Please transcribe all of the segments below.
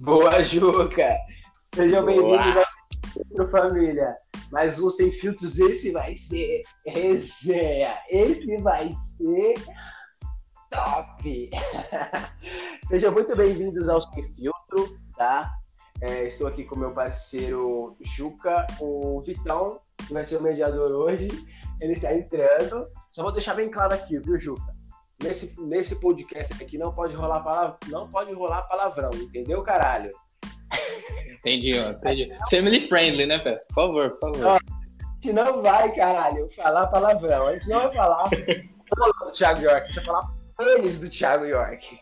Boa, Juca! Sejam bem-vindos ao Família. Mais um Sem Filtros, esse vai ser resenha. Esse vai ser top! Sejam muito bem-vindos ao Sem Filtro, tá? É, estou aqui com meu parceiro Juca, o Vitão, que vai ser o mediador hoje. Ele está entrando. Só vou deixar bem claro aqui, viu, Juca? Nesse, nesse podcast aqui não pode rolar palavra, não pode rolar palavrão, entendeu, caralho? Entendi, entendi. Family friendly, né, Pé? Por favor, por favor. Ó, a gente não vai, caralho, falar palavrão. A gente não vai falar do Thiago York, a gente vai falar pênis do Thiago York.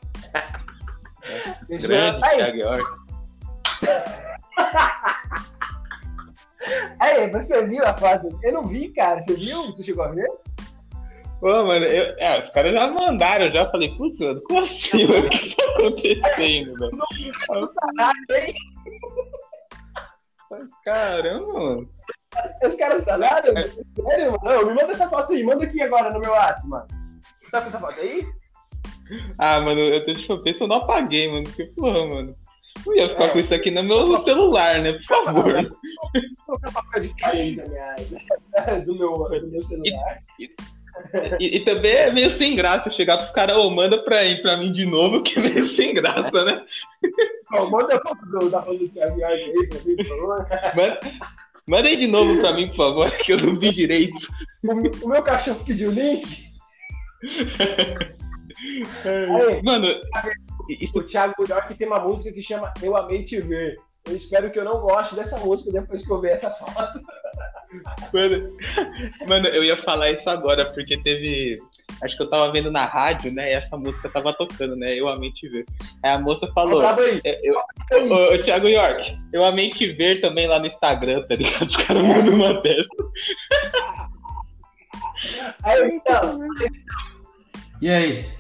Grande Aí, Thiago York. Aí, você viu a foto? Eu não vi, cara. Você viu? Você chegou a ver? Pô, mano, eu, é, os caras já mandaram, eu já falei, putz, mano, como assim, mano? O que tá acontecendo, velho? Caralho, hein? Caramba, mano. Os caras falaram? Sério, mano? Me manda essa foto aí. Manda aqui agora no meu WhatsApp, mano. Tá com essa foto aí? Ah, mano, eu tô te ver se eu não apaguei, mano. Porque, porra, mano. Não ia ficar É. com isso aqui no meu celular, né? Por favor. Vou colocar papel de parede da minha, do, meu, do meu celular. E, e também é meio sem graça chegar pros caras, ô, manda pra, pra mim de novo, que é meio sem graça, né? Ó, manda a foto do, da Thiago York aí pra mim, por favor. Manda, manda aí de novo pra mim, por favor, que eu não vi direito. O, o meu cachorro pediu o link. Aí. Mano, isso O Thiago York tem uma música que chama Eu Amei Te Ver. Eu espero que eu não goste dessa música depois que eu ver essa foto. Mano, mano, eu ia falar isso agora, porque teve. Acho que eu tava vendo na rádio, né? E essa música tava tocando, né? Eu amei te ver. Aí a moça falou. Acaba aí. Eu, aí. ô, ô, Thiago York, eu amei te ver também lá no Instagram, tá ligado? Os caras mandam uma dessa. Aí, então, E aí?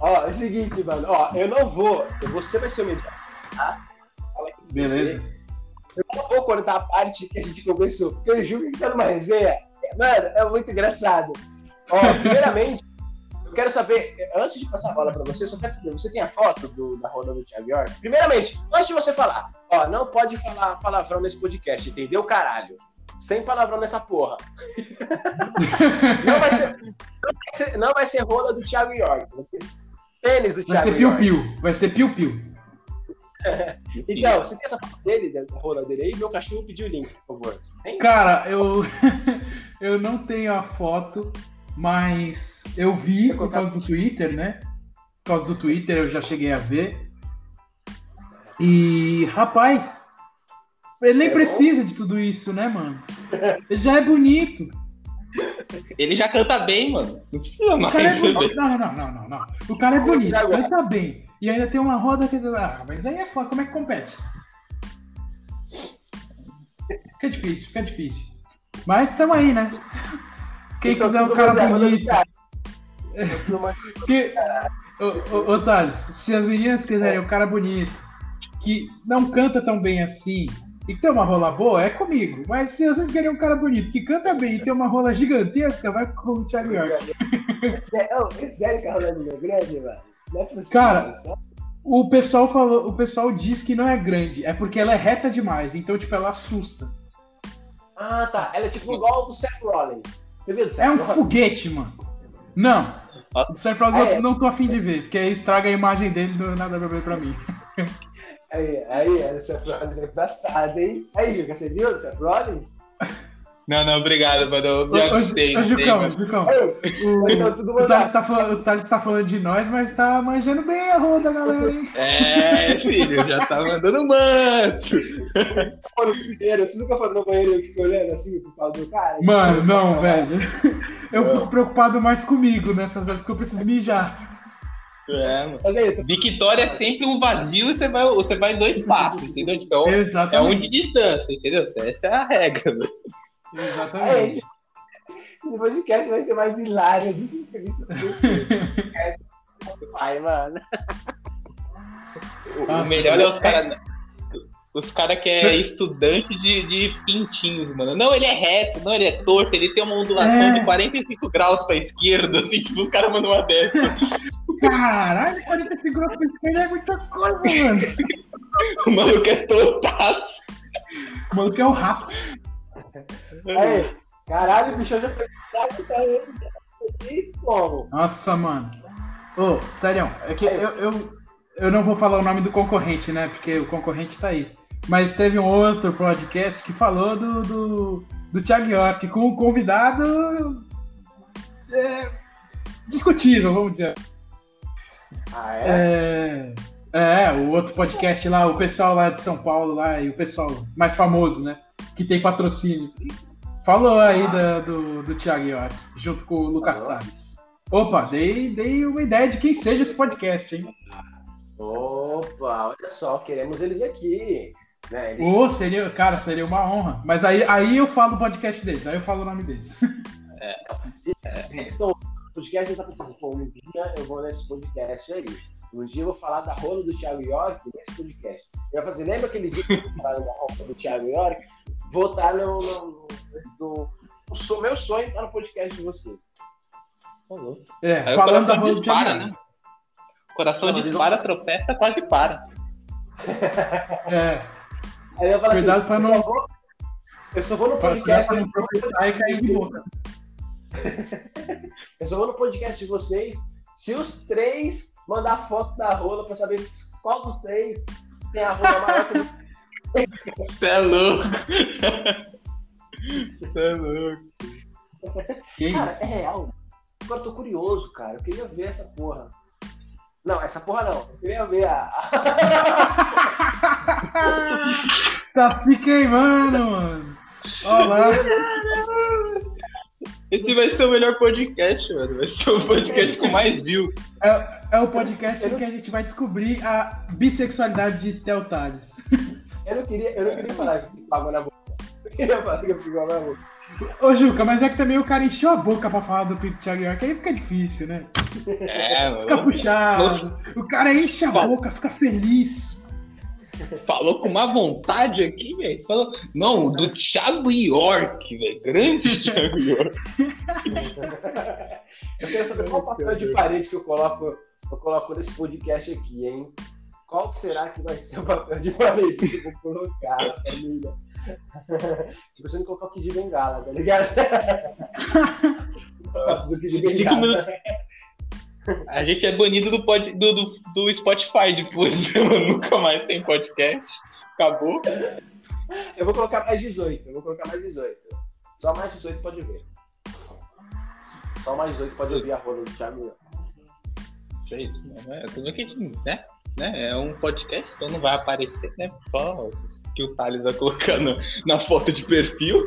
ó, é o seguinte, mano. Ó, eu não vou. Você vai ser o mediador, tá? Beleza. Eu não vou cortar a parte que a gente conversou, porque eu juro que tá numa resenha. Mano, é muito engraçado. Ó, primeiramente, eu quero saber, antes de passar a bola pra você, eu só quero saber, você tem a foto do- da roda do Thiago York? Primeiramente, antes de você falar, ó, não pode falar palavrão nesse podcast, entendeu, caralho? Sem palavrão nessa porra. Não vai ser, não vai ser, não vai ser rola do Thiago York. vai ser Tênis do Vai Thiago ser York. piu-piu. Vai ser piu-piu. Então, você tem essa foto dele, da rola dele aí? Meu cachorro pediu o link, por favor. Tem? Cara, eu, eu não tenho a foto, mas eu vi por causa do Twitter, né? Por causa do Twitter eu já cheguei a ver. E, rapaz, ele nem É bom? precisa de tudo isso, né, mano? Ele já é bonito. Ele já canta bem, mano. Não precisa O mais. cara é bonito. velho? Não, não, não, não, não. O cara é bonito, ele tá bem. E ainda tem uma roda que. Ah, mas aí é foda, como é que compete? Fica difícil, fica difícil. Mas estamos aí, né? Quem quiser um cara bonito. Que... Ô, ô, ô, Thales, se as meninas quiserem um cara bonito, que não canta tão bem assim, e que tem uma rola boa, é comigo. Mas se vocês querem um cara bonito, que canta bem e tem uma rola gigantesca, vai com o Thiago York. É, é sério que a Ronaldinho é grande, mano? É. Cara? O pessoal falou, o pessoal diz que não é grande, é porque ela é reta demais, então tipo ela assusta. Ah, tá. Ela é tipo igual do Seth Rollins. Você viu do Seth É um Rollins? foguete, mano. Não, Nossa, o Seth Rollins Ah, é? eu não tô afim de ver, porque aí estraga a imagem dele não nada a ver pra mim. Aí, aí, é, o Seth Rollins é engraçado, hein? Aí, Juca, você viu o Seth Rollins? Não, não, obrigado, mano. Eu me ô, sei, Jucão. Jucão, o, então Thales mandado. tá falando, tá falando de nós, mas tá manjando bem a roda, galera, hein? É, filho, já tá mandando manto. No banheiro. Você nunca foi no banheiro e ficou olhando assim por causa do cara? Mano, não, velho. Eu fico preocupado mais comigo nessas horas, porque eu preciso mijar. É, mano. Victória é sempre um vazio e você vai, você vai dois passos, entendeu? Tipo, é um, é um de distância, entendeu? Essa é a regra, mano. Exatamente. esse podcast vai ser mais hilário. Isso, isso, isso. Ai, mano. O, Nossa, melhor é os caras. Os caras que é estudante de, de pintinhos, mano. Não, ele é reto, não, ele é torto, ele tem uma ondulação É. de 45 graus pra esquerda, assim, tipo, os caras mandam uma dessa. Caralho, 45 graus por esquerda é muita coisa, mano. O maluco é totaço. O maluco é o rato. Aí, caralho, o bichão já foi tá aí, como? Nossa, mano. Ô, sério, é que eu, eu, eu não vou falar o nome do concorrente, né? Porque o concorrente tá aí. Mas teve um outro podcast que falou do, do, do Thiago York com um convidado é, discutível, vamos dizer. Ah, é? é? É, o outro podcast lá, o pessoal lá de São Paulo lá, e o pessoal mais famoso, né? Que tem patrocínio. Falou aí Ah. da- do, do Thiago York, junto com o Lucas Falou? Salles. Opa, dei, dei uma ideia de quem seja esse podcast, hein? Opa, olha só, queremos eles aqui. Né? Eles- Ô, seria, cara, seria uma honra. Mas aí, aí eu falo o podcast deles, aí eu falo o nome deles. eles estão- o podcast está pensando, pô, um dia eu vou nesse podcast aí. Um dia eu vou falar da rola do Thiago York nesse podcast. Eu vou fazer, lembra aquele dia que eu falei da rola do Thiago York? Vou estar no, no, no, no meu sonho estar no podcast de vocês. Falou. É, Aí o coração dispara, né? O coração Não, dispara, eles tropeça, quase para. É, Aí eu falo Cuidado assim, pra eu, não- só vou, eu só vou no podcast. pra não tropeçar e cair de boca. Eu só vou no podcast de vocês se os três mandar foto da rola pra saber qual dos três tem a rola maior que Você é louco. Você é louco. Que Cara, isso? é real. Agora eu tô curioso, cara. Eu queria ver essa porra. Não, essa porra não. Eu queria ver a. Tá se queimando, mano. Olha lá. Esse vai ser o melhor podcast, mano. Vai ser o podcast com mais view. É, é o podcast em que a gente vai descobrir a bissexualidade de Theo Tales. Eu não queria, eu não queria falar que fico com água na boca. Eu queria falar que eu fico com água na boca. Ô, Juca, mas é que também o cara encheu a boca pra falar do Pico Thiago York, aí fica difícil, né? É, Fica mano. puxado. O cara enche a boca, fica feliz. Falou com uma vontade aqui, velho. Falou, não, do Thiago York, velho. Grande Thiago York. Eu quero saber qual papel de parede que eu coloco, eu coloco nesse podcast aqui, hein? Qual que será que vai ser o papel de parede que eu vou colocar família? Tô pensando em colocar o Kid Bengala, tá ligado? do Kid Cinco Bengala. A gente é banido do, pod, do, do, do Spotify depois, mano? Nunca mais tem podcast. Acabou. Eu vou colocar mais 18, eu vou colocar mais 18. Só mais 18 pode ver. Só mais 18 pode ouvir a rola do Thiago. Isso é isso, né? É tudo que a gente, né? Né? É um podcast, então não vai aparecer, né? Só que o Thales vai colocar no- na foto de perfil,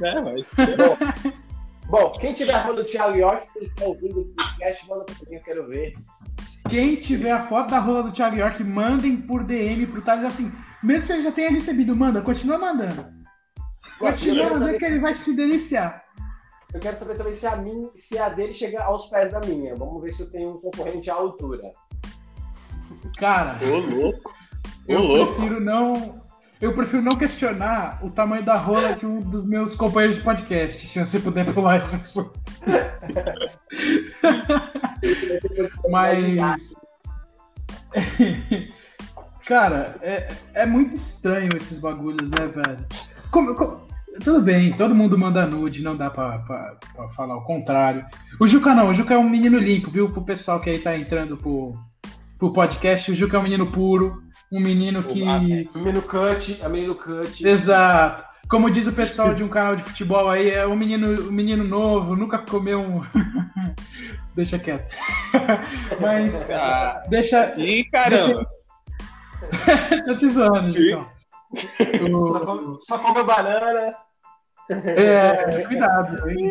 né? Mas Bom, quem tiver a rola do Thiago York, que está ouvindo o podcast, manda pra mim, eu quero ver. Quem tiver a foto da rola do Thiago York, mandem por DM pro Thales assim. Mesmo que você já tenha recebido, manda, continua mandando. Continua mandando saber- que ele vai se deliciar. Eu quero saber também se a, minha, se a dele chega aos pés da minha. Vamos ver se eu tenho um concorrente à altura. Cara, ô louco. Ô eu louco. prefiro não. Eu prefiro não questionar o tamanho da rola de um dos meus companheiros de podcast, se você puder pular esse assunto. Mas. Cara, é, é muito estranho esses bagulhos, né, velho? Como- como- tudo bem, todo mundo manda nude, não dá pra, pra- pra falar o contrário. O Juca não, o Juca é um menino limpo, viu? Pro pessoal que aí tá entrando pro, pro podcast, o Juca é um menino puro, um menino que. É. A menino cut, a menino cut. Exato. Como diz o pessoal de um canal de futebol aí, é um menino, um menino novo, nunca comeu um. deixa quieto. Mas Ah, deixa. Ih, caramba. Tô te zoando, Jucão. Só O- come, só come banana. É, cuidado. hein?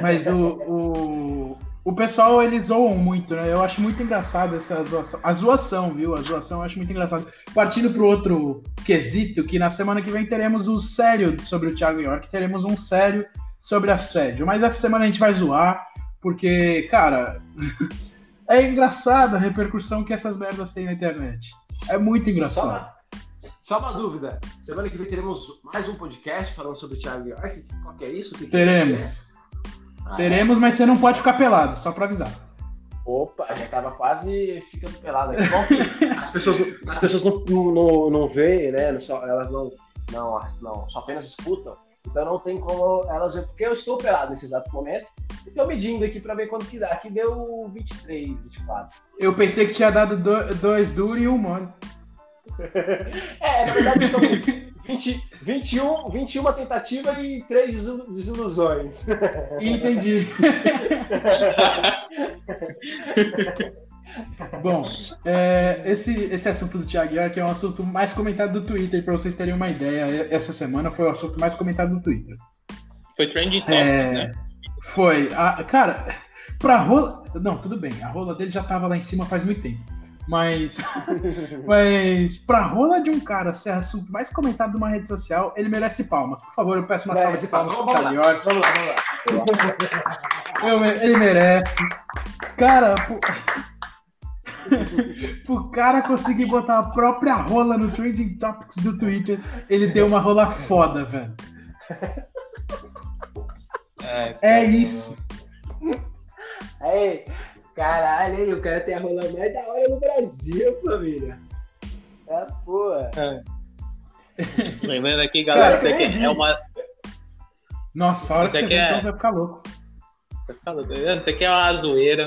Mas o, o, o pessoal, eles zoam muito, né? Eu acho muito engraçado essa zoação. A zoação, viu? A zoação eu acho muito engraçado. Partindo pro outro quesito, que na semana que vem teremos o sério sobre o Thiago York, teremos um sério sobre assédio. Mas essa semana a gente vai zoar, porque, cara, é engraçado a repercussão que essas merdas têm na internet. É muito engraçado. só uma dúvida. Semana que vem teremos mais um podcast falando sobre o Thiago York. Qual que é isso? Que que Teremos. é? Ah, Teremos, mas você não pode ficar pelado, só pra avisar. Opa, já tava quase ficando pelado aqui. Bom as pessoas, as pessoas não, não, não veem, né? Só, elas não, não, não, só apenas escutam. Então não tem como elas ver, porque eu estou pelado nesse exato momento. E estou medindo aqui para ver quanto que dá. Aqui deu 23, 24. Eu pensei que tinha dado do, dois duros e um mole. é, na verdade são 20, 21, 21 tentativas e 3 desilusões. Entendi. Bom, é, esse, esse assunto do Thiago York é um assunto mais comentado do Twitter, para vocês terem uma ideia. Essa semana foi o assunto mais comentado do Twitter. Foi trending topics, é, né? Foi. A, cara, pra rola. Não, tudo bem, a rola dele já tava lá em cima faz muito tempo. Mas, mas pra rola de um cara ser assunto mais comentado numa rede social, ele merece palmas. Por favor, eu peço uma salva de palmas pro. Vamos lá, vamos lá. Eu, ele merece. Cara, pro cara conseguir botar a própria rola no Trending Topics do Twitter, ele tem uma rola foda, velho. É, é isso. Aí, caralho, aí, o cara tem a rola mais da hora no Brasil, família. É, porra. É. Lembrando aqui, galera, cara, isso aqui é uma. Nossa, a hora que você, é... então você vai ficar louco. Vai ficar louco. Isso aqui é uma zoeira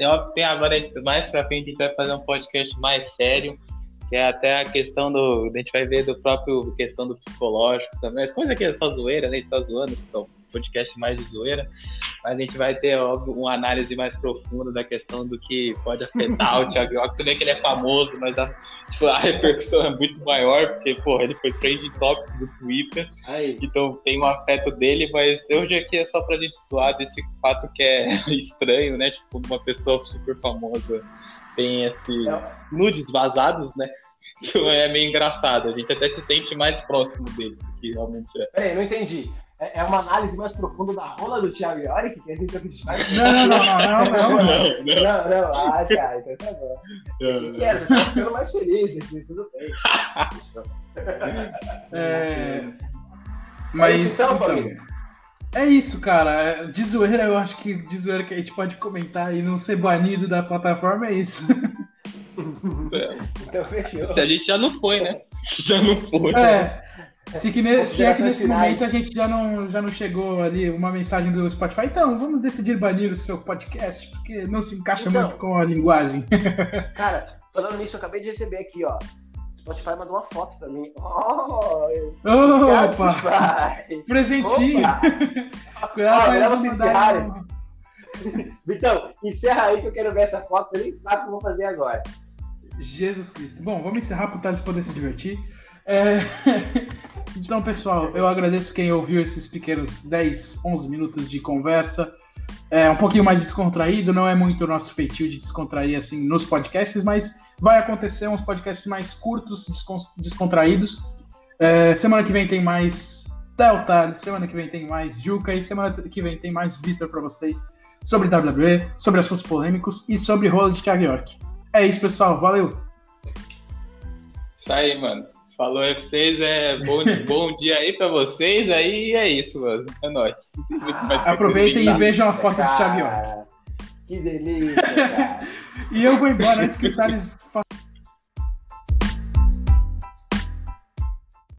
tem, tem agora, mais pra frente, a gente vai fazer um podcast mais sério, que é até a questão do. A gente vai ver do próprio questão do psicológico também. As coisas que é só zoeira, né? A gente tá zoando, então podcast mais de zoeira, mas a gente vai ter, óbvio, uma análise mais profunda da questão do que pode afetar o Thiago York. Bem que ele é famoso, mas a, tipo, a repercussão é muito maior, porque, pô, ele foi trending topics do Twitter, Aí. então tem um afeto dele, mas hoje aqui é só pra gente zoar desse fato que é estranho, né? Tipo, uma pessoa super famosa tem esses nudes vazados, né? Então é meio engraçado, a gente até se sente mais próximo dele, que realmente é. Peraí, não entendi. É, é uma análise mais profunda da rola do Thiago Iori, que é assim que a gente faz? Não, não, não, não, não, não. Não, não. Ah, tá, então tá bom. O que era? Tá ficando mais feliz aqui, tudo bem. É... Mas, então, família. É isso, cara. De zoeira, eu acho que de zoeira que a gente pode comentar e não ser banido da plataforma é isso. É. Então fechou. Se a gente já não foi, né? Já não foi. É. Se, que ne, se é que nesse finais. momento a gente já não, já não chegou ali uma mensagem do Spotify, então vamos decidir banir o seu podcast, porque não se encaixa então, muito com a linguagem. Cara, falando nisso, eu acabei de receber aqui, ó. Spotify mandou uma foto pra mim. Oh, Opa! Presentinho! Cuidado pra vocês encerrarem. Então, encerra aí que eu quero ver essa foto. Você nem sabe o que eu vou fazer agora. Jesus Cristo. Bom, vamos encerrar para o Thales poder se divertir. É... Então, pessoal, eu agradeço quem ouviu esses pequenos 10, 11 minutos de conversa. É um pouquinho mais descontraído, não é muito o nosso feitio de descontrair assim nos podcasts, mas vai acontecer uns podcasts mais curtos, descontraídos. É, semana que vem tem mais Delta, semana que vem tem mais Juca e semana que vem tem mais Vitor para vocês sobre WWE, sobre assuntos polêmicos e sobre rola de Thiago York. É isso, pessoal. Valeu! Isso aí, mano. Falou aí pra vocês, é bom, bom dia aí pra vocês, aí é isso, mano. É nóis. Aproveitem e vejam a foto do York. Que delícia, cara. e eu vou embora antes que o Thales